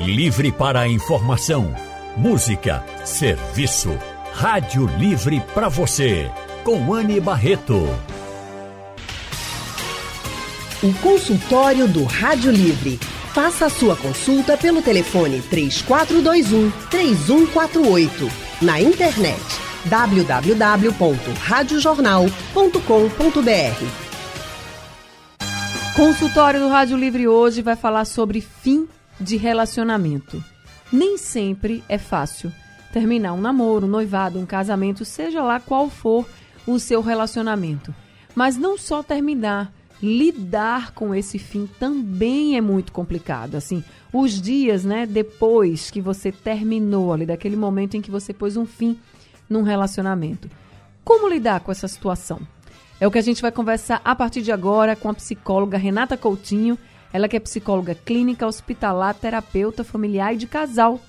Livre para a informação, música, serviço. Rádio Livre para você, com Anne Barreto. O consultório do Rádio Livre. Faça a sua consulta pelo telefone 3421 3148. Na internet www.radiojornal.com.br. Consultório do Rádio Livre hoje vai falar sobre fim de relacionamento. Nem sempre é fácil terminar um namoro, um noivado, um casamento, seja lá qual for o seu relacionamento. Mas não só terminar, lidar com esse fim também é muito complicado. Assim, os dias, né, depois que você terminou ali, daquele momento em que você pôs um fim num relacionamento. Como lidar com essa situação? É o que a gente vai conversar a partir de agora com a psicóloga Renata Coutinho. Ela que é psicóloga clínica, hospitalar, terapeuta familiar e de casal.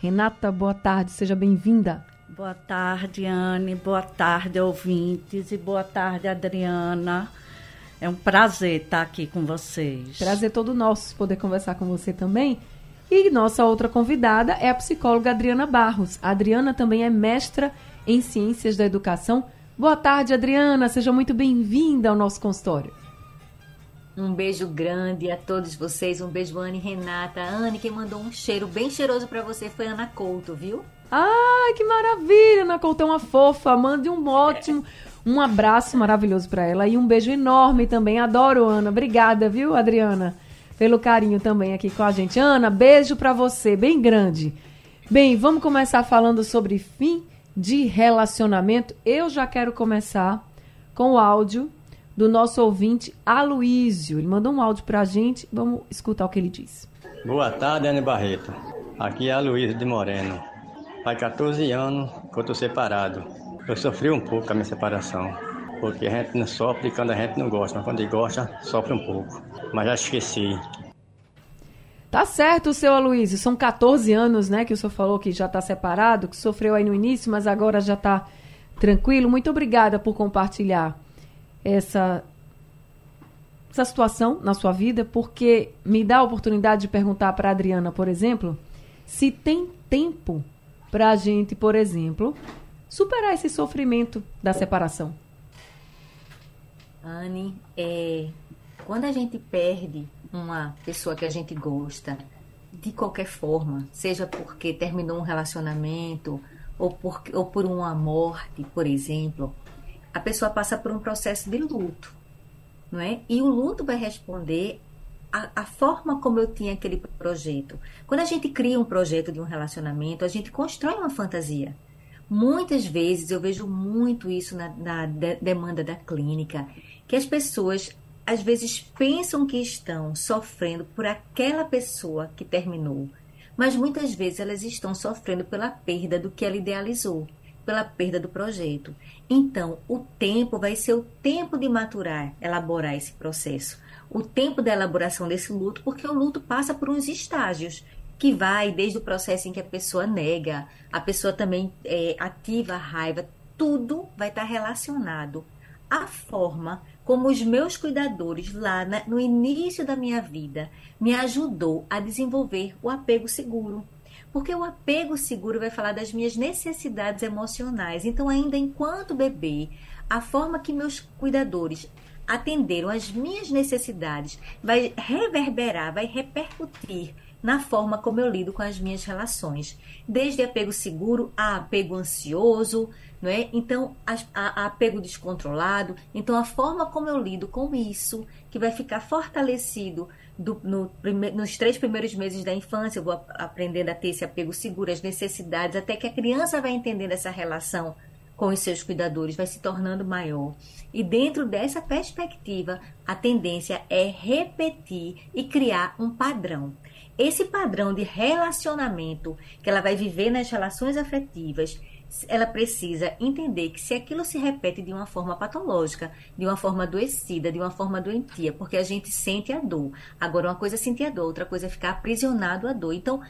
Renata, boa tarde, seja bem-vinda. Boa tarde, Anne. Boa tarde, ouvintes. E boa tarde, Adriana. É um prazer estar aqui com vocês. Prazer todo nosso poder conversar com você também. E nossa outra convidada é a psicóloga Adriana Barros. A Adriana também é mestra em Ciências da Educação. Boa tarde, Adriana. Seja muito bem-vinda ao nosso consultório. Um beijo grande a todos vocês. Um beijo, Anne Renata. Anne, quem mandou um cheiro bem cheiroso para você foi Ana Couto, viu? Ai, que maravilha! Ana Couto é uma fofa. Mande um ótimo, um abraço maravilhoso para ela e um beijo enorme também. Adoro, Ana. Obrigada, viu, Adriana, pelo carinho também aqui com a gente. Ana, beijo para você, bem grande. Bem, vamos começar falando sobre fim de relacionamento. Eu já quero começar com o áudio do nosso ouvinte Aloísio. Ele mandou um áudio para a gente. Vamos escutar o que ele diz. Boa tarde, Ana Barreto. Aqui é Aloísio de Moreno. Faz 14 anos que eu estou separado. Eu sofri um pouco com a minha separação, porque a gente não sofre quando a gente não gosta, mas quando gosta, sofre um pouco. Mas já esqueci. Tá certo, seu Aloysio. São 14 anos, né, que o senhor falou que já está separado, que sofreu aí no início, mas agora já está tranquilo. Muito obrigada por compartilhar essa, essa situação na sua vida, porque me dá a oportunidade de perguntar para Adriana, por exemplo, se tem tempo para a gente, por exemplo, superar esse sofrimento da separação? Anne, é, quando a gente perde uma pessoa que a gente gosta, de qualquer forma, seja porque terminou um relacionamento ou por, ou por uma morte, por exemplo, a pessoa passa por um processo de luto, não é? E o luto vai responder a, a, forma como eu tinha aquele projeto. Quando a gente cria um projeto de um relacionamento, a gente constrói uma fantasia. Muitas vezes eu vejo muito isso na, na de, demanda da clínica, que as pessoas às vezes pensam que estão sofrendo por aquela pessoa que terminou, mas muitas vezes elas estão sofrendo pela perda do que ela idealizou, pela perda do projeto. Então, o tempo vai ser o tempo de maturar, elaborar esse processo. O tempo da elaboração desse luto, porque o luto passa por uns estágios que vai desde o processo em que a pessoa nega, a pessoa também é, ativa a raiva, tudo vai estar relacionado à forma como os meus cuidadores lá na, no início da minha vida me ajudou a desenvolver o apego seguro. Porque o apego seguro vai falar das minhas necessidades emocionais. Então, ainda enquanto bebê, a forma que meus cuidadores atenderam às minhas necessidades vai reverberar, vai repercutir na forma como eu lido com as minhas relações, desde apego seguro a apego ansioso, não é? Então, a, a, apego descontrolado. Então, a forma como eu lido com isso, que vai ficar fortalecido do, no, nos três primeiros meses da infância, eu vou aprendendo a ter esse apego seguro, as necessidades, até que a criança vai entendendo essa relação com os seus cuidadores, vai se tornando maior. E dentro dessa perspectiva, a tendência é repetir e criar um padrão esse padrão de relacionamento que ela vai viver nas relações afetivas, ela precisa entender que se aquilo se repete de uma forma patológica, de uma forma adoecida, de uma forma doentia, porque a gente sente a dor. Agora, uma coisa é sentir a dor, outra coisa é ficar aprisionado à dor. Então,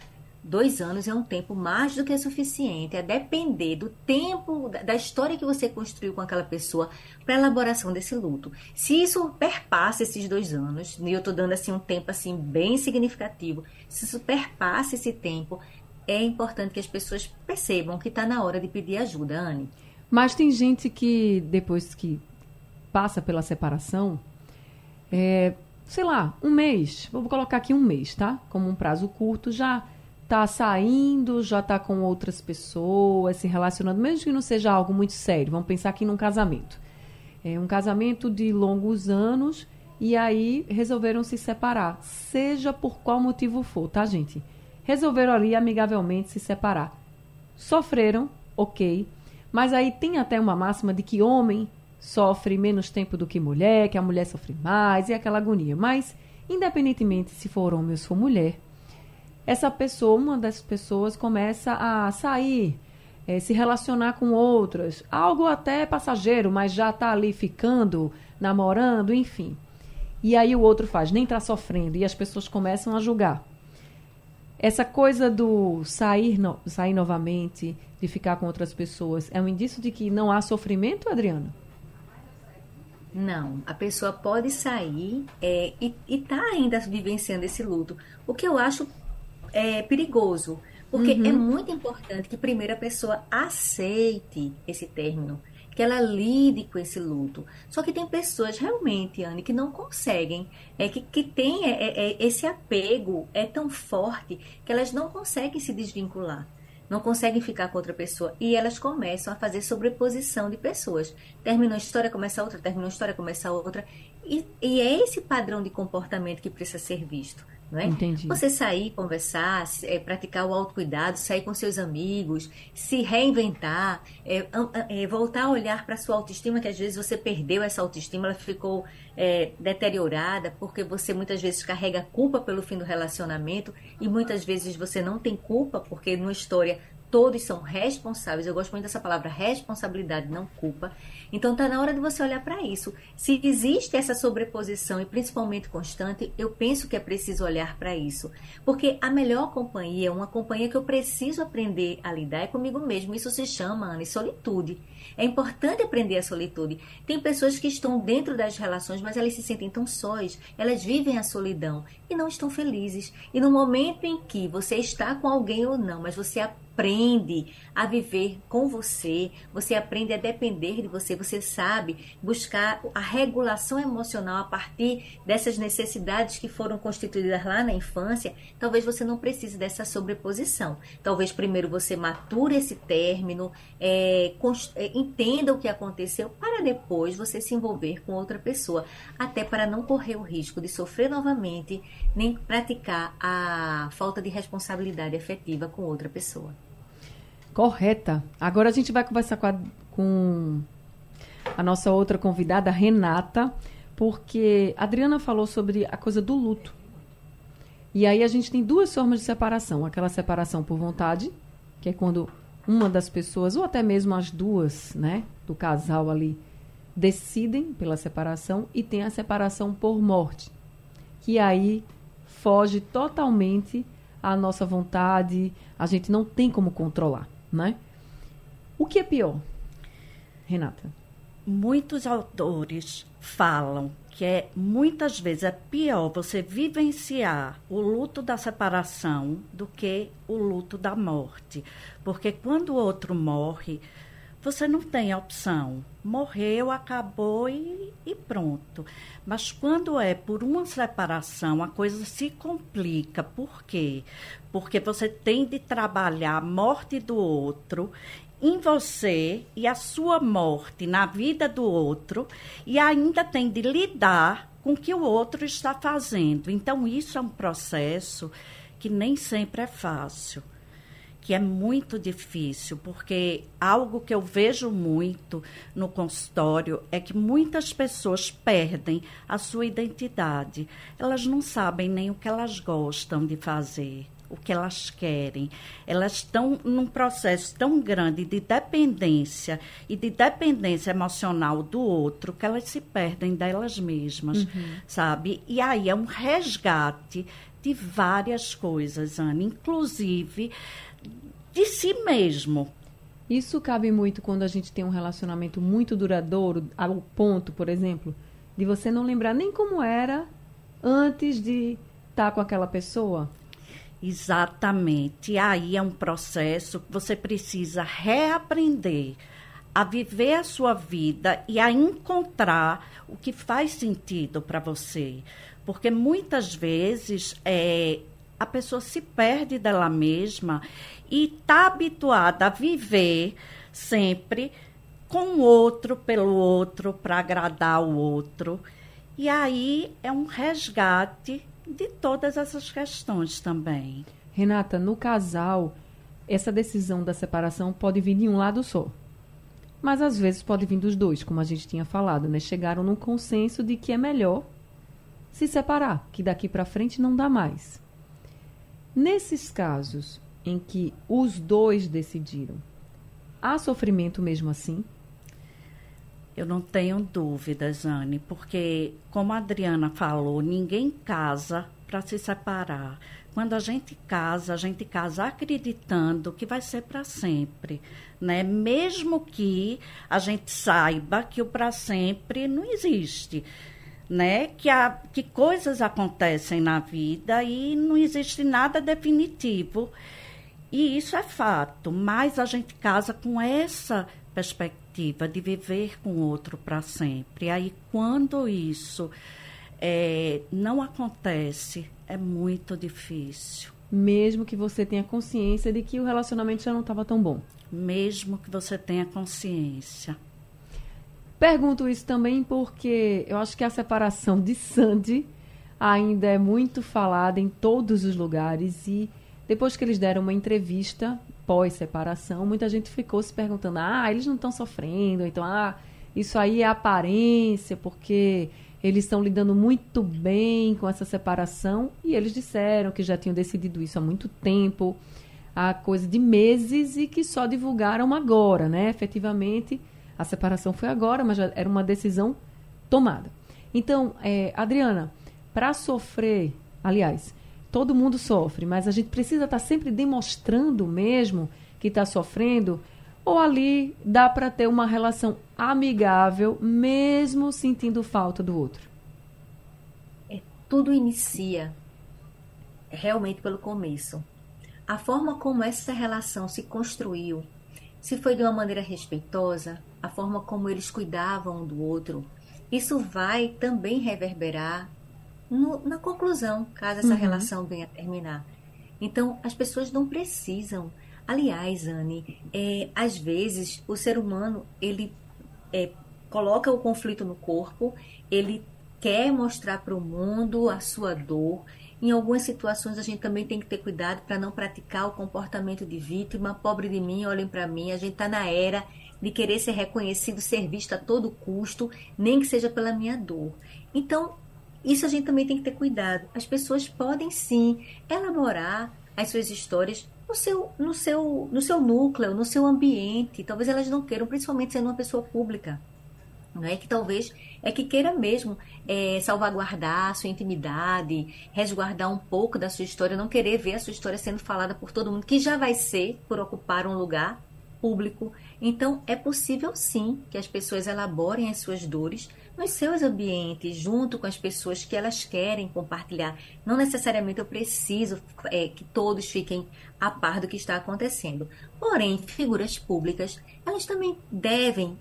Dois anos é um tempo mais do que suficiente, a depender do tempo, da história que você construiu com aquela pessoa para elaboração desse luto. Se isso perpassa esses dois anos, e eu estou dando assim um tempo assim bem significativo, se isso perpassa esse tempo, é importante que as pessoas percebam que está na hora de pedir ajuda, Anne. Mas tem gente que, depois que passa pela separação, é, sei lá, um mês, vou colocar aqui um mês, tá? Como um prazo curto, já tá saindo, já tá com outras pessoas, se relacionando, mesmo que não seja algo muito sério. Vamos pensar aqui num casamento. É um casamento de longos anos e aí resolveram se separar, seja por qual motivo for, tá, gente? Resolveram ali amigavelmente se separar. Sofreram, ok, mas aí tem até uma máxima de que homem sofre menos tempo do que mulher, que a mulher sofre mais e aquela agonia. Mas, independentemente se for homem ou se for mulher, essa pessoa, uma dessas pessoas, começa a sair, é, se relacionar com outras, algo até passageiro, mas já está ali ficando, namorando, enfim. E aí o outro faz, nem está sofrendo, e as pessoas começam a julgar. Essa coisa do sair, no, sair novamente, de ficar com outras pessoas, é um indício de que não há sofrimento, Adriana? Não, a pessoa pode sair é, e está ainda vivenciando esse luto. O que eu acho é, perigoso. Porque é uhum. é muito importante que primeiro a pessoa aceite esse término, que ela lide com esse luto. Só que tem pessoas realmente, Anne, que não conseguem, é que, que tem é, é, é, esse apego é tão forte que elas não conseguem se desvincular. Não conseguem ficar com outra pessoa. E elas começam a fazer sobreposição de pessoas. Terminou a história, começa outra, terminou a história, começa outra. E, e é esse padrão de comportamento que precisa ser visto. Não é? Entendi. Você sair, conversar, é, praticar o autocuidado, sair com seus amigos, se reinventar, é, é, voltar a olhar para sua autoestima, que às vezes você perdeu essa autoestima, ela ficou deteriorada, porque você muitas vezes carrega culpa pelo fim do relacionamento e muitas vezes você não tem culpa, porque numa história todos são responsáveis. Eu gosto muito dessa palavra responsabilidade, não culpa. Então está na hora de você olhar para isso. Se existe essa sobreposição e principalmente constante, eu penso que é preciso olhar para isso, porque a melhor companhia, uma companhia que eu preciso aprender a lidar é comigo mesmo. Isso se chama, Ana, solitude. É importante aprender a solitude. Tem pessoas que estão dentro das relações, mas elas se sentem tão sós, elas vivem a solidão e não estão felizes. E no momento em que você está com alguém ou não, mas você aprende a viver com você, você aprende a depender de você, você sabe buscar a regulação emocional a partir dessas necessidades que foram constituídas lá na infância, talvez você não precise dessa sobreposição. Talvez primeiro você mature esse término, é, é, entenda o que aconteceu, para depois você se envolver com outra pessoa, até para não correr o risco de sofrer novamente, nem praticar a falta de responsabilidade afetiva com outra pessoa. Correta. Agora a gente vai conversar com a, com a nossa outra convidada, Renata, porque a Adriana falou sobre a coisa do luto. E aí a gente tem duas formas de separação. Aquela separação por vontade, que é quando uma das pessoas, ou até mesmo as duas, né, do casal ali, decidem pela separação, e tem a separação por morte, que aí foge totalmente à nossa vontade, a gente não tem como controlar né? O que é pior, Renata? Muitos autores falam que é muitas vezes é pior você vivenciar o luto da separação do que o luto da morte, porque quando o outro morre, você não tem opção. Morreu, acabou e, e, pronto. Mas quando é por uma separação, a coisa se complica. Por quê? Porque você tem de trabalhar a morte do outro em você e a sua morte na vida do outro e ainda tem de lidar com o que o outro está fazendo. Então, isso é um processo que nem sempre é fácil que é muito difícil, porque algo que eu vejo muito no consultório é que muitas pessoas perdem a sua identidade. Elas não sabem nem o que elas gostam de fazer, o que elas querem. Elas estão num processo tão grande de dependência e de dependência emocional do outro que elas se perdem delas mesmas, uhum. sabe? E aí é um resgate de várias coisas, Ana, inclusive de si mesmo. Isso cabe muito quando a gente tem um relacionamento muito duradouro, ao ponto, por exemplo, de você não lembrar nem como era antes de estar com aquela pessoa. Exatamente. Aí é um processo que você precisa reaprender a viver a sua vida e a encontrar o que faz sentido para você. Porque muitas vezes é, a pessoa se perde dela mesma e está habituada a viver sempre com o outro, pelo outro, para agradar o outro. E aí é um resgate de todas essas questões também. Renata, no casal, essa decisão da separação pode vir de um lado só. Mas às vezes pode vir dos dois, como a gente tinha falado, né? Chegaram num consenso de que é melhor se separar, que daqui para frente não dá mais. Nesses casos em que os dois decidiram, há sofrimento mesmo assim? Eu não tenho dúvidas, Anne, porque, como a Adriana falou, ninguém casa para se separar. Quando a gente casa, a gente casa acreditando que vai ser para sempre, né? Mesmo que a gente saiba que o para sempre não existe, né? Que, a, que coisas acontecem na vida e não existe nada definitivo. E isso é fato, mas a gente casa com essa perspectiva de viver com outro para sempre. Aí, quando isso é, não acontece, é muito difícil. Mesmo que você tenha consciência de que o relacionamento já não estava tão bom. Mesmo que você tenha consciência. Pergunto isso também porque eu acho que a separação de Sandy ainda é muito falada em todos os lugares e depois que eles deram uma entrevista pós-separação, muita gente ficou se perguntando: ah, eles não estão sofrendo, então, ah, isso aí é aparência, porque eles estão lidando muito bem com essa separação e eles disseram que já tinham decidido isso há muito tempo, há coisa de meses e que só divulgaram agora, né? Efetivamente, a separação foi agora, mas já era uma decisão tomada. Então, é, Adriana, para sofrer, aliás, todo mundo sofre, mas a gente precisa estar tá sempre demonstrando mesmo que está sofrendo ou ali dá para ter uma relação amigável, mesmo sentindo falta do outro? É, tudo inicia realmente pelo começo. A forma como essa relação se construiu, se foi de uma maneira respeitosa, a forma como eles cuidavam um do outro, isso vai também reverberar no, na conclusão, caso essa uhum. relação venha a terminar. Então, as pessoas não precisam Aliás, Anne, é, às vezes o ser humano ele é, coloca o conflito no corpo, ele quer mostrar para o mundo a sua dor. Em algumas situações a gente também tem que ter cuidado para não praticar o comportamento de vítima. Pobre de mim, olhem para mim. A gente está na era de querer ser reconhecido, ser visto a todo custo, nem que seja pela minha dor. Então, isso a gente também tem que ter cuidado. As pessoas podem sim elaborar as suas histórias no seu, no seu, no seu núcleo, no seu ambiente. Talvez elas não queiram, principalmente sendo uma pessoa pública. Não é que talvez é que queira mesmo é, salvaguardar a sua intimidade, resguardar um pouco da sua história, não querer ver a sua história sendo falada por todo mundo, que já vai ser por ocupar um lugar público. Então, é possível sim que as pessoas elaborem as suas dores nos seus ambientes, junto com as pessoas que elas querem compartilhar. Não necessariamente eu preciso é, que todos fiquem a par do que está acontecendo. Porém, figuras públicas, elas também devem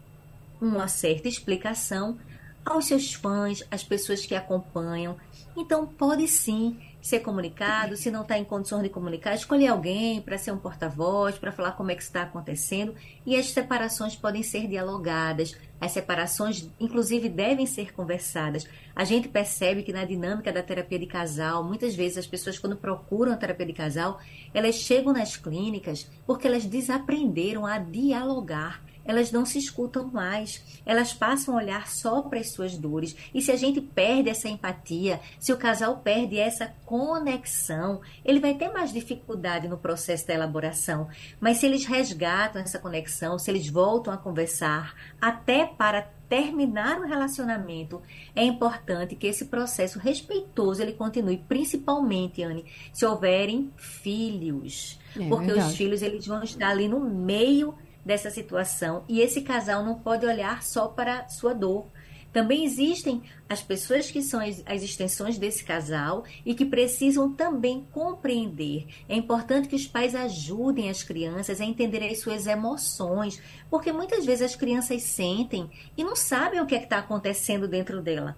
uma certa explicação aos seus fãs, às pessoas que acompanham. Então, pode sim ser comunicado, se não está em condições de comunicar, escolher alguém para ser um porta-voz, para falar como é que está acontecendo. E as separações podem ser dialogadas, as separações, inclusive, devem ser conversadas. A gente percebe que na dinâmica da terapia de casal, muitas vezes as pessoas, quando procuram a terapia de casal, elas chegam nas clínicas porque elas desaprenderam a dialogar elas não se escutam mais, elas passam a olhar só para as suas dores. E se a gente perde essa empatia, se o casal perde essa conexão, ele vai ter mais dificuldade no processo da elaboração. Mas se eles resgatam essa conexão, se eles voltam a conversar, até para terminar o relacionamento, é importante que esse processo respeitoso ele continue, principalmente, Anne, se houverem filhos. É, porque verdade. os filhos eles vão estar ali no meio dessa situação e esse casal não pode olhar só para sua dor. Também existem as pessoas que são as, extensões desse casal e que precisam também compreender. É importante que os pais ajudem as crianças a entender as suas emoções, porque muitas vezes as crianças sentem e não sabem o que é está acontecendo dentro dela.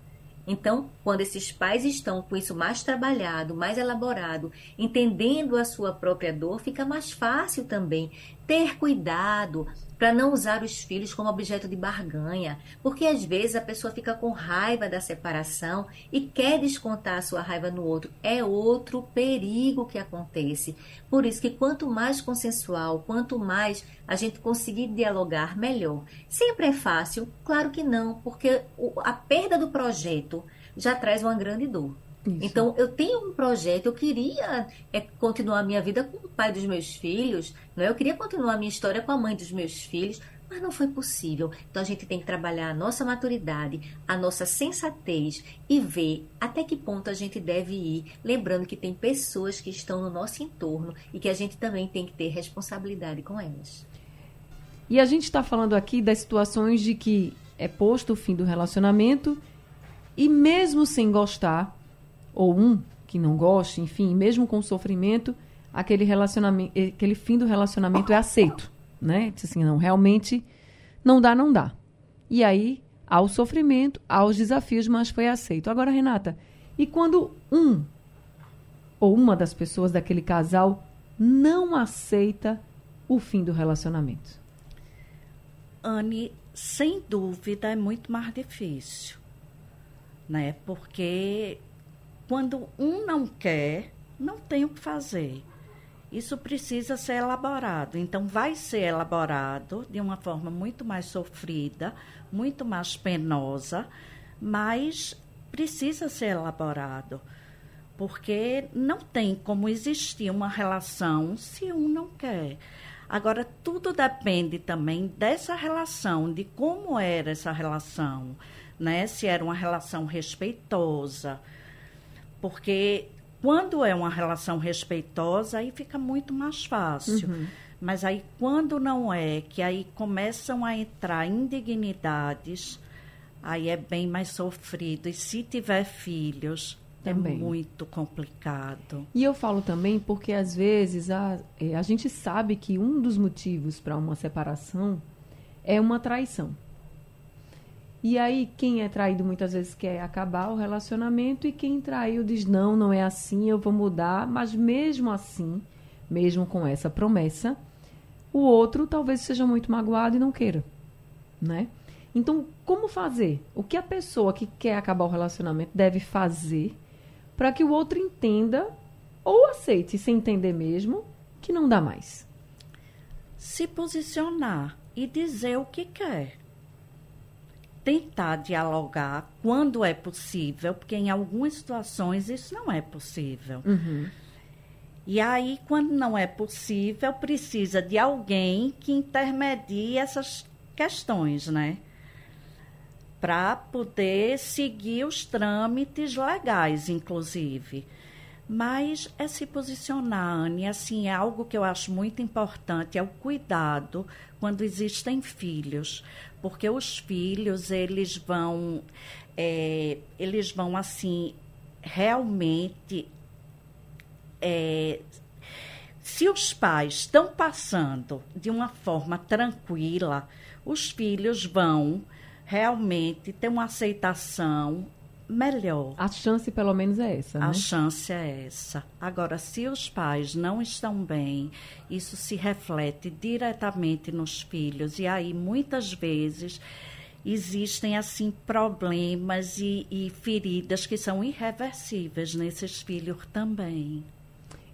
Então, quando esses pais estão com isso mais trabalhado, mais elaborado, entendendo a sua própria dor, fica mais fácil também ter cuidado para não usar os filhos como objeto de barganha, porque às vezes a pessoa fica com raiva da separação e quer descontar a sua raiva no outro. É outro perigo que acontece. Por isso que quanto mais consensual, quanto mais a gente conseguir dialogar, melhor. Sempre é fácil? Claro que não, porque a perda do projeto já traz uma grande dor. Isso. Então, eu tenho um projeto, eu queria é, continuar a minha vida com o pai dos meus filhos, não é? eu queria continuar a minha história com a mãe dos meus filhos, mas não foi possível. Então, a gente tem que trabalhar a nossa maturidade, a nossa sensatez e ver até que ponto a gente deve ir. Lembrando que tem pessoas que estão no nosso entorno e que a gente também tem que ter responsabilidade com elas. E a gente está falando aqui das situações de que é posto o fim do relacionamento e mesmo sem gostar, ou um que não goste, enfim, mesmo com sofrimento, aquele relacionamento, aquele fim do relacionamento é aceito, né? Diz assim, não, realmente não dá, não dá. E aí há o sofrimento, há os desafios, mas foi aceito. Agora, Renata, e quando um ou uma das pessoas daquele casal não aceita o fim do relacionamento? Anne, sem dúvida é muito mais difícil, né? Porque quando um não quer, não tem o que fazer. Isso precisa ser elaborado. Então, vai ser elaborado de uma forma muito mais sofrida, muito mais penosa, mas precisa ser elaborado. Porque não tem como existir uma relação se um não quer. Agora, tudo depende também dessa relação, de como era essa relação, né? Se era uma relação respeitosa, porque quando é uma relação respeitosa, aí fica muito mais fácil. Uhum. Mas aí quando não é, que aí começam a entrar indignidades, aí é bem mais sofrido. E se tiver filhos, é também. é muito complicado. E eu falo também porque às vezes a, é, a gente sabe que um dos motivos para uma separação é uma traição. E aí, quem é traído muitas vezes quer acabar o relacionamento e quem traiu diz: não, não é assim, eu vou mudar. Mas mesmo assim, mesmo com essa promessa, o outro talvez seja muito magoado e não queira, né? Então, como fazer? O que a pessoa que quer acabar o relacionamento deve fazer para que o outro entenda ou aceite, sem entender mesmo, que não dá mais? Se posicionar e dizer o que quer tentar dialogar quando é possível, porque em algumas situações isso não é possível. Uhum. E aí, quando não é possível, precisa de alguém que intermedie essas questões, né? Para poder seguir os trâmites legais, inclusive. Mas é se posicionar, Anne, assim, é algo que eu acho muito importante, é o cuidado quando existem filhos porque os filhos eles vão é, eles vão assim realmente é, se os pais estão passando de uma forma tranquila, os filhos vão realmente ter uma aceitação melhor. A chance, pelo menos, é essa. Né? A chance é essa. Agora, se os pais não estão bem, isso se reflete diretamente nos filhos. E aí, muitas vezes, existem assim problemas e, e feridas que são irreversíveis nesses filhos também.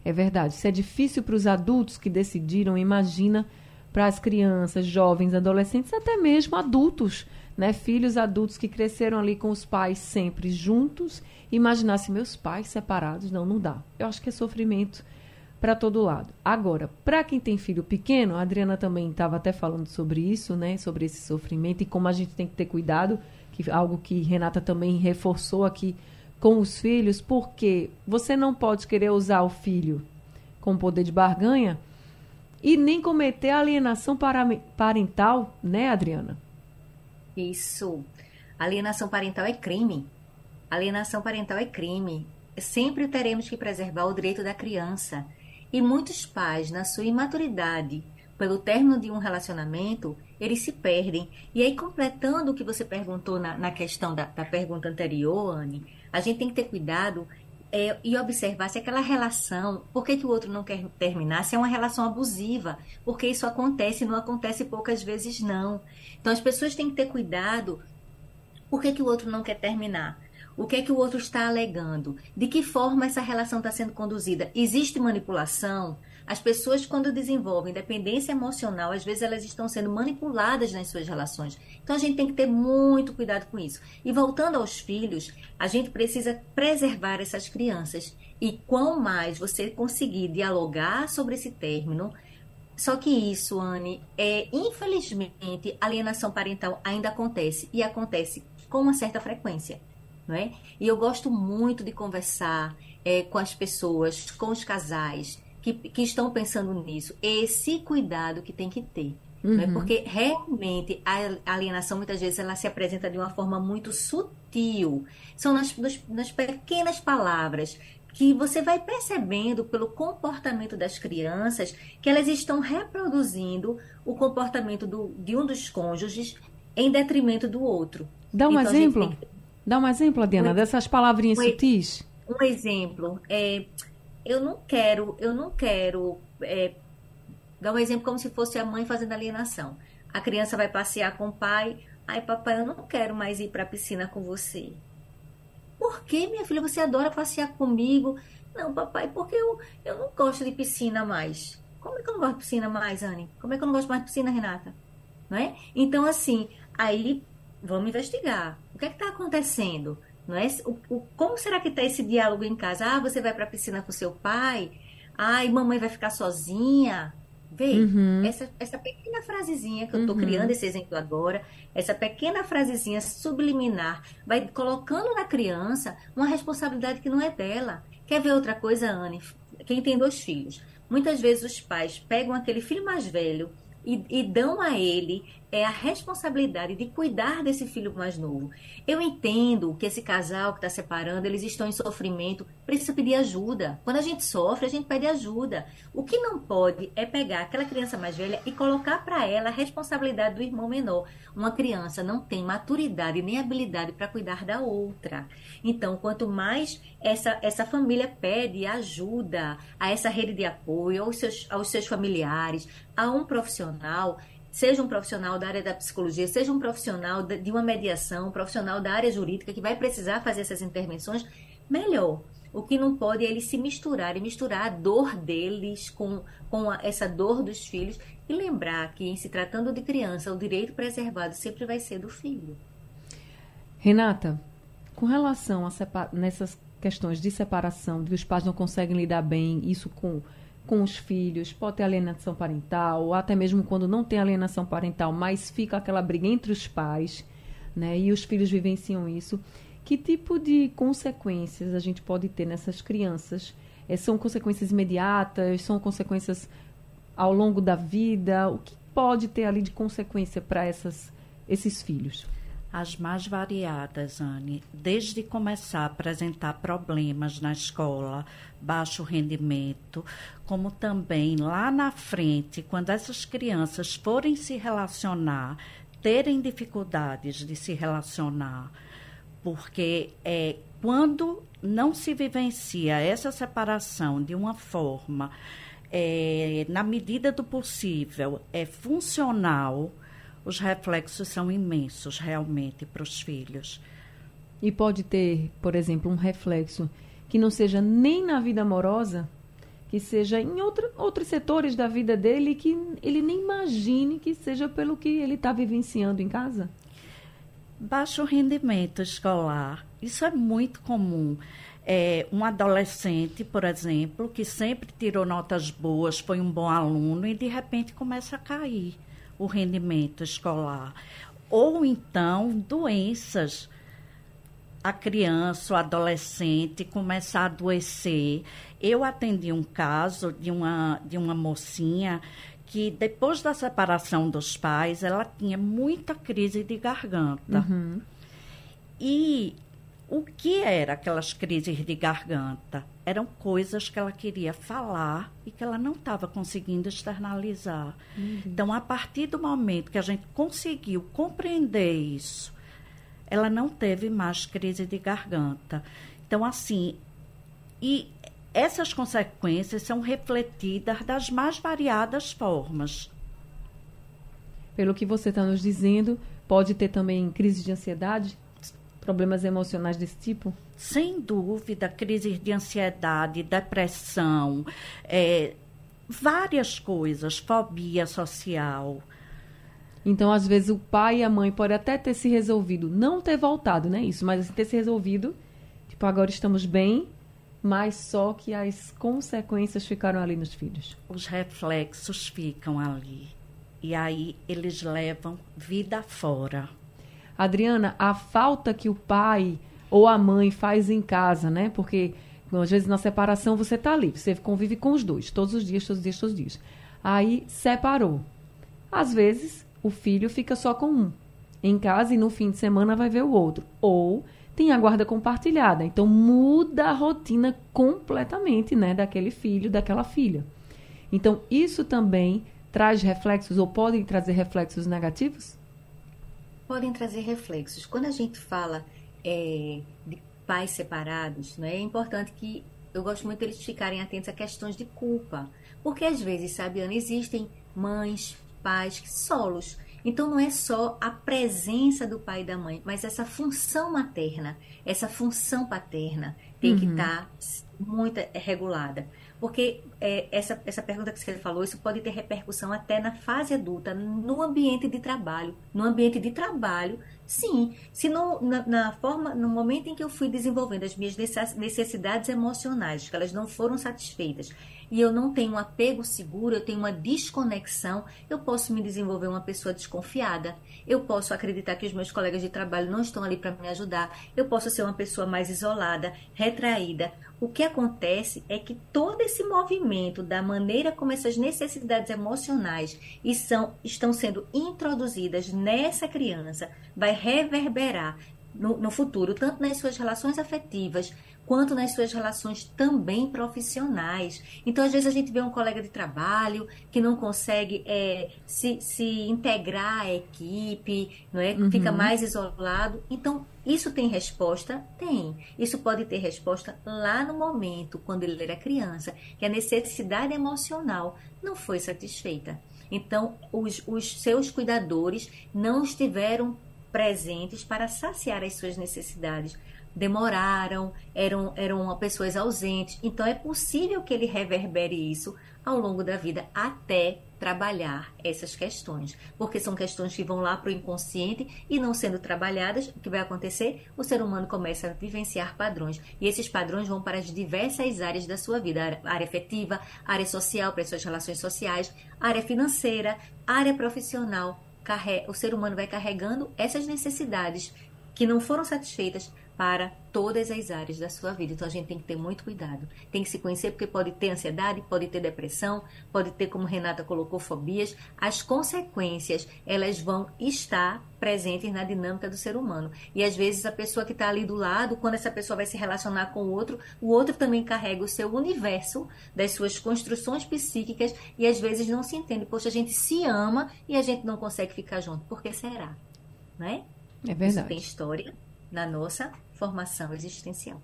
É verdade. Isso é difícil para os adultos que decidiram, imagina para as crianças, jovens, adolescentes, até mesmo adultos, né? Filhos adultos que cresceram ali com os pais sempre juntos. Imaginar se meus pais separados, não, não dá. Eu acho que é sofrimento para todo lado. Agora, para quem tem filho pequeno, a Adriana também estava até falando sobre isso, né? Sobre esse sofrimento e como a gente tem que ter cuidado, que algo que Renata também reforçou aqui com os filhos, porque você não pode querer usar o filho com poder de barganha e nem cometer alienação parental, né, Adriana? Isso. Alienação parental é crime. Alienação parental é crime. Sempre teremos que preservar o direito da criança. E muitos pais, na sua imaturidade, pelo término de um relacionamento, eles se perdem. E aí, completando o que você perguntou na, na questão da, da pergunta anterior, Anne, a gente tem que ter cuidado é, e observar se aquela relação, por que, que o outro não quer terminar, se é uma relação abusiva, porque isso acontece, não acontece poucas vezes não. Então as pessoas têm que ter cuidado, por que, que o outro não quer terminar? O que é que o outro está alegando? De que forma essa relação está sendo conduzida? Existe manipulação? As pessoas, quando desenvolvem dependência emocional, às vezes elas estão sendo manipuladas nas suas relações. Então a gente tem que ter muito cuidado com isso. E voltando aos filhos, a gente precisa preservar essas crianças. E quanto mais você conseguir dialogar sobre esse término, só que isso, Anne, é infelizmente alienação parental ainda acontece e acontece com uma certa frequência, não é? E eu gosto muito de conversar é, com as pessoas, com os casais, que, que estão pensando nisso. Esse cuidado que tem que ter. Uhum. Né? Porque realmente a alienação muitas vezes ela se apresenta de uma forma muito sutil. São nas, nas, nas pequenas palavras que você vai percebendo pelo comportamento das crianças que elas estão reproduzindo o comportamento do, de um dos cônjuges em detrimento do outro. Dá um então, exemplo? Dá um exemplo, Adriana, um, dessas palavrinhas um, sutis. Um exemplo é eu não quero, eu não quero é, dar um exemplo como se fosse a mãe fazendo alienação. A criança vai passear com o pai, ai papai, eu não quero mais ir para a piscina com você. Por que, minha filha, você adora passear comigo? Não, papai, porque eu, eu não gosto de piscina mais. Como é que eu não gosto de piscina mais, Anne? Como é que eu não gosto mais de piscina, Renata? Não é? Então, assim, aí vamos investigar. O que é que está acontecendo? Não é? O, o, como será que está esse diálogo em casa? Ah, você vai para a piscina com seu pai? Ai, mamãe vai ficar sozinha? Vê, uhum. essa, essa pequena frasezinha que eu estou uhum. criando esse exemplo agora, essa pequena frasezinha subliminar, vai colocando na criança uma responsabilidade que não é dela. Quer ver outra coisa, Anne? Quem tem dois filhos? Muitas vezes os pais pegam aquele filho mais velho e, e dão a ele é a responsabilidade de cuidar desse filho mais novo. Eu entendo que esse casal que está separando, eles estão em sofrimento, precisa pedir ajuda. Quando a gente sofre, a gente pede ajuda. O que não pode é pegar aquela criança mais velha e colocar para ela a responsabilidade do irmão menor. Uma criança não tem maturidade nem habilidade para cuidar da outra. Então, quanto mais essa, essa família pede ajuda a essa rede de apoio, aos seus, aos seus familiares, a um profissional, seja um profissional da área da psicologia, seja um profissional de uma mediação, um profissional da área jurídica que vai precisar fazer essas intervenções, melhor. O que não pode é eles se misturar e misturar a dor deles com, com a, essa dor dos filhos e lembrar que, em se tratando de criança, o direito preservado sempre vai ser do filho. Renata, com relação a nessas questões de separação, de que os pais não conseguem lidar bem, isso com com os filhos, pode ter alienação parental, ou até mesmo quando não tem alienação parental, mas fica aquela briga entre os pais, né? E os filhos vivenciam isso. Que tipo de consequências a gente pode ter nessas crianças? É, são consequências imediatas? São consequências ao longo da vida? O que pode ter ali de consequência para esses filhos? As mais variadas, Anne, desde começar a apresentar problemas na escola, baixo rendimento, como também lá na frente, quando essas crianças forem se relacionar, terem dificuldades de se relacionar, porque é, quando não se vivencia essa separação de uma forma, é, na medida do possível, é funcional, os reflexos são imensos realmente para os filhos. E pode ter, por exemplo, um reflexo que não seja nem na vida amorosa, que seja em outra, outros setores da vida dele que ele nem imagine que seja pelo que ele está vivenciando em casa? Baixo rendimento escolar. Isso é muito comum. É, um adolescente, por exemplo, que sempre tirou notas boas, foi um bom aluno e de repente começa a cair o rendimento escolar. Ou então doenças a criança, o adolescente começar a adoecer. Eu atendi um caso de uma, de uma mocinha que depois da separação dos pais, ela tinha muita crise de garganta. Uhum. E o que eram aquelas crises de garganta? Eram coisas que ela queria falar e que ela não estava conseguindo externalizar. Uhum. Então, a partir do momento que a gente conseguiu compreender isso, ela não teve mais crise de garganta. Então, assim, e essas consequências são refletidas das mais variadas formas. Pelo que você está nos dizendo, pode ter também crise de ansiedade? Problemas emocionais desse tipo? Sem dúvida, crises de ansiedade, depressão, é, várias coisas, fobia social. Então, às vezes, o pai e a mãe podem até ter se resolvido, não ter voltado, né? Isso, mas assim, ter se resolvido, tipo, agora estamos bem, mas só que as consequências ficaram ali nos filhos. Os reflexos ficam ali. E aí eles levam vida fora. Adriana, a falta que o pai ou a mãe faz em casa, né? Porque às vezes na separação você tá ali, você convive com os dois, todos os dias, todos os dias, todos os dias. Aí separou. Às vezes o filho fica só com um em casa e no fim de semana vai ver o outro. Ou tem a guarda compartilhada. Então muda a rotina completamente, né, daquele filho, daquela filha. Então isso também traz reflexos ou podem trazer reflexos negativos? Podem trazer reflexos. Quando a gente fala é, de pais separados, né, é importante que eu gosto muito deles ficarem atentos a questões de culpa. Porque às vezes, sabe, Ana, existem mães, pais solos. Então não é só a presença do pai e da mãe, mas essa função materna, essa função paterna tem uhum. que estar tá muito regulada. Porque é, essa, essa pergunta que você falou, isso pode ter repercussão até na fase adulta, no ambiente de trabalho. No ambiente de trabalho, sim. Se no, na, na forma, no momento em que eu fui desenvolvendo as minhas necessidades emocionais, que elas não foram satisfeitas, e eu não tenho um apego seguro, eu tenho uma desconexão, eu posso me desenvolver uma pessoa desconfiada. Eu posso acreditar que os meus colegas de trabalho não estão ali para me ajudar. Eu posso ser uma pessoa mais isolada, retraída. O que acontece é que todo esse movimento da maneira como essas necessidades emocionais estão, estão sendo introduzidas nessa criança vai reverberar no, no futuro, tanto nas suas relações afetivas, quanto nas suas relações também profissionais. Então, às vezes, a gente vê um colega de trabalho que não consegue é, se, se integrar à equipe, não é? Uhum. fica mais isolado. Então, isso tem resposta? Tem. Isso pode ter resposta lá no momento, quando ele era criança, que a necessidade emocional não foi satisfeita. Então, os, os seus cuidadores não estiveram presentes para saciar as suas necessidades demoraram, eram, eram pessoas ausentes. Então é possível que ele reverbere isso ao longo da vida até trabalhar essas questões, porque são questões que vão lá para o inconsciente e não sendo trabalhadas, o que vai acontecer? O ser humano começa a vivenciar padrões e esses padrões vão para as diversas áreas da sua vida, área afetiva, área social, para as suas relações sociais, área financeira, área profissional. O ser humano vai carregando essas necessidades que não foram satisfeitas para todas as áreas da sua vida. Então a gente tem que ter muito cuidado. Tem que se conhecer porque pode ter ansiedade, pode ter depressão, pode ter, como Renata colocou, fobias. As consequências, elas vão estar presentes na dinâmica do ser humano. E às vezes a pessoa que está ali do lado, quando essa pessoa vai se relacionar com o outro, o outro também carrega o seu universo das suas construções psíquicas e às vezes não se entende. Poxa, a gente se ama e a gente não consegue ficar junto. Por que será? Não é? É verdade. Isso tem história na nossa formação existencial.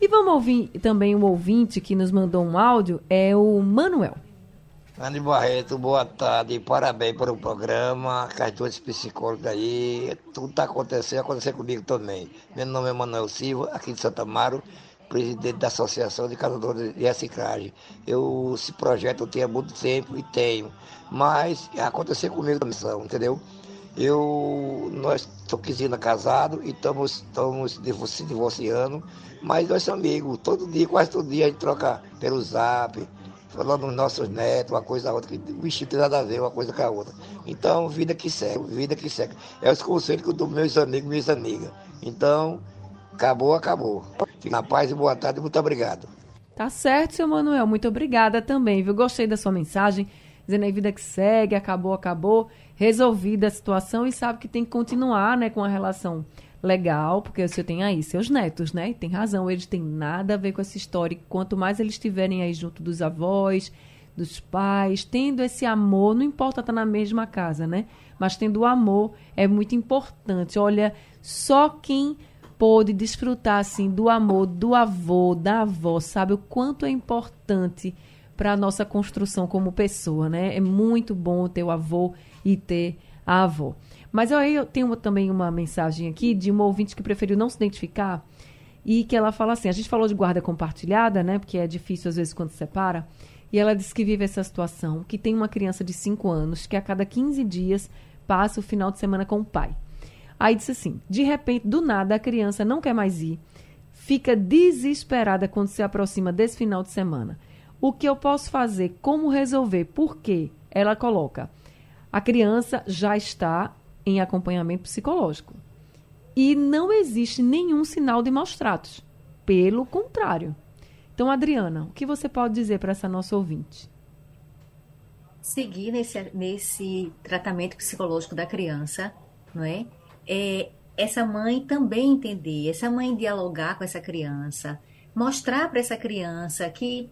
E vamos ouvir também um ouvinte que nos mandou um áudio, é o Manuel. Andy Barreto, boa tarde, parabéns pelo programa, com as duas psicólogas aí, tudo está acontecendo, aconteceu comigo também. Meu nome é Manuel Silva, aqui de Santa Amaro, presidente da Associação de Catadores de Reciclagem. Eu, esse projeto eu tenho há muito tempo e tenho, mas aconteceu comigo missão, entendeu? Eu, nós estou 15 anos casado e estamos, estamos se divorciando, mas nós somos amigos. Todo dia, quase todo dia, a gente troca pelo zap, falando dos nossos netos, uma coisa a outra, bicho tem nada a ver uma coisa com a outra. Então, vida que segue, vida que segue. É os conselhos que eu dou meus amigos e minhas amigas. Então, acabou, acabou. Fique na paz e boa tarde, muito obrigado. Tá certo, seu Manuel, muito obrigada também, viu? Gostei da sua mensagem, dizendo aí vida que segue, acabou, acabou, resolvida a situação e sabe que tem que continuar, né, com a relação legal, porque você tem aí seus netos, né? E tem razão, eles têm nada a ver com essa história. Quanto mais eles estiverem aí junto dos avós, dos pais, tendo esse amor, não importa estar tá na mesma casa, né? Mas tendo o amor é muito importante. Olha, só quem pôde desfrutar assim do amor do avô, da avó, sabe o quanto é importante para a nossa construção como pessoa, né? É muito bom ter o avô e ter a avó. Mas eu, eu tenho também uma mensagem aqui de uma ouvinte que preferiu não se identificar e que ela fala assim: a gente falou de guarda compartilhada, né? Porque é difícil às vezes quando separa. E ela diz que vive essa situação, que tem uma criança de 5 anos que a cada 15 dias passa o final de semana com o pai. Aí disse assim: de repente, do nada, a criança não quer mais ir, fica desesperada quando se aproxima desse final de semana. O que eu posso fazer? Como resolver? Por quê? Ela coloca: a criança já está em acompanhamento psicológico. E não existe nenhum sinal de maus tratos. Pelo contrário. Então, Adriana, o que você pode dizer para essa nossa ouvinte? Seguir nesse, nesse tratamento psicológico da criança, não é? é? Essa mãe também entender, essa mãe dialogar com essa criança, mostrar para essa criança que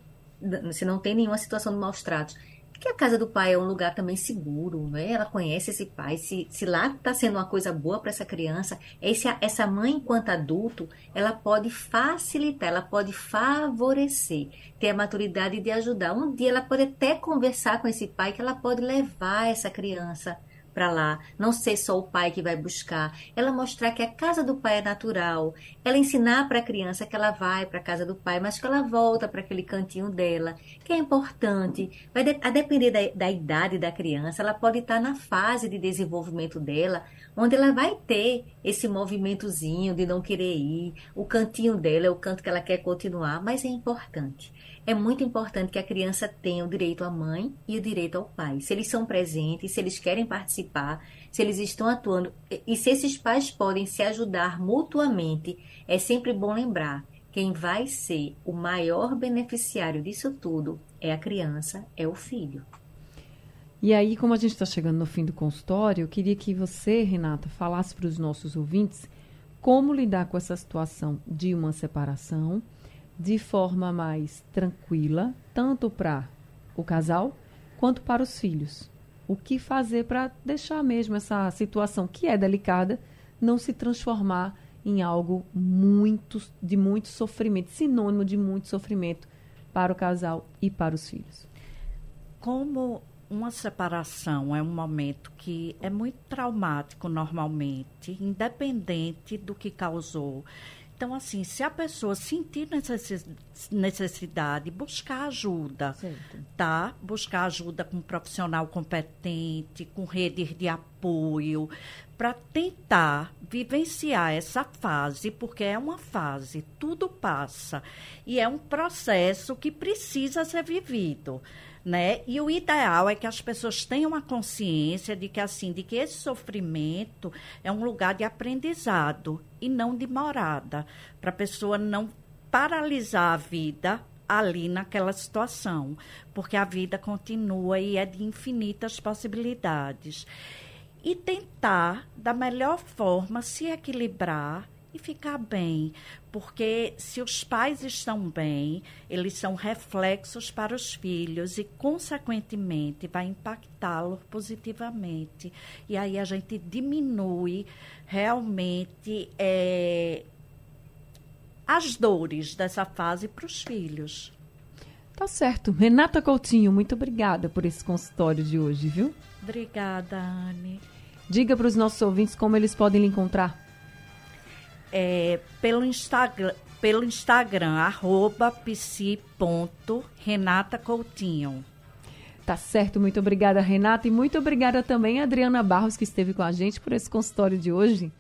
se não tem nenhuma situação de maus tratos, que a casa do pai é um lugar também seguro, né? Ela conhece esse pai. Se, se lá está sendo uma coisa boa para essa criança, esse, essa mãe, enquanto adulto, ela pode facilitar, ela pode favorecer, ter a maturidade de ajudar. Um dia ela pode até conversar com esse pai que ela pode levar essa criança para lá, não ser só o pai que vai buscar, ela mostrar que a casa do pai é natural, ela ensinar para a criança que ela vai para a casa do pai, mas que ela volta para aquele cantinho dela, que é importante. Vai de, a depender da, da idade da criança, ela pode estar na fase de desenvolvimento dela, onde ela vai ter esse movimentozinho de não querer ir, o cantinho dela é o canto que ela quer continuar, mas é importante é muito importante que a criança tenha o direito à mãe e o direito ao pai. Se eles são presentes, se eles querem participar, se eles estão atuando e se esses pais podem se ajudar mutuamente, é sempre bom lembrar. Quem vai ser o maior beneficiário disso tudo é a criança, é o filho. E aí, como a gente está chegando no fim do consultório, eu queria que você, Renata, falasse para os nossos ouvintes como lidar com essa situação de uma separação de forma mais tranquila, tanto para o casal quanto para os filhos. O que fazer para deixar mesmo essa situação que é delicada não se transformar em algo muito de muito sofrimento, sinônimo de muito sofrimento para o casal e para os filhos. Como uma separação é um momento que é muito traumático normalmente, independente do que causou. Então, assim, se a pessoa sentir necessidade, buscar ajuda, certo. tá? Buscar ajuda com um profissional competente, com redes de apoio, para tentar vivenciar essa fase, porque é uma fase, tudo passa. E é um processo que precisa ser vivido né? E o ideal é que as pessoas tenham a consciência de que assim, de que esse sofrimento é um lugar de aprendizado e não de morada, para a pessoa não paralisar a vida ali naquela situação, porque a vida continua e é de infinitas possibilidades. E tentar, da melhor forma, se equilibrar e ficar bem, porque se os pais estão bem, eles são reflexos para os filhos e, consequentemente, vai impactá-los positivamente. E aí a gente diminui realmente é, as dores dessa fase para os filhos. Tá certo. Renata Coutinho, muito obrigada por esse consultório de hoje, viu? Obrigada, Anne. Diga para os nossos ouvintes como eles podem lhe encontrar é, pelo Instagram, pelo Instagram, arroba psi.renatacoutinho. Tá certo, muito obrigada, Renata, e muito obrigada também a Adriana Barros, que esteve com a gente por esse consultório de hoje.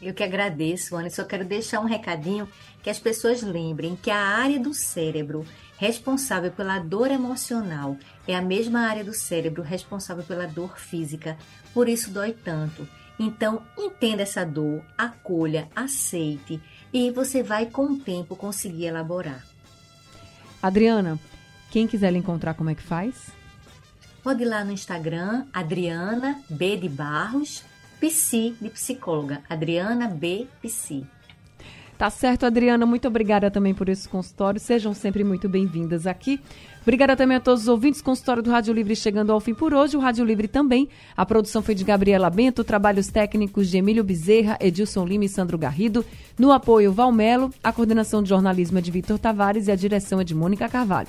Eu que agradeço, Ana. Só quero deixar um recadinho que as pessoas lembrem que a área do cérebro responsável pela dor emocional é a mesma área do cérebro responsável pela dor física. Por isso dói tanto. Então, entenda essa dor, acolha, aceite e você vai com o tempo conseguir elaborar. Adriana, quem quiser lhe encontrar, como é que faz? Pode ir lá no Instagram, Adriana B de Barros, Psi de psicóloga, Adriana B Psi. Tá certo, Adriana. Muito obrigada também por esse consultório. Sejam sempre muito bem-vindas aqui. Obrigada também a todos os ouvintes. Consultório do Rádio Livre chegando ao fim por hoje. O Rádio Livre também. A produção foi de Gabriela Bento, trabalhos técnicos de Emílio Bezerra, Edilson Lima e Sandro Garrido. No apoio, Valmelo. A coordenação de jornalismo é de Vitor Tavares e a direção é de Mônica Carvalho.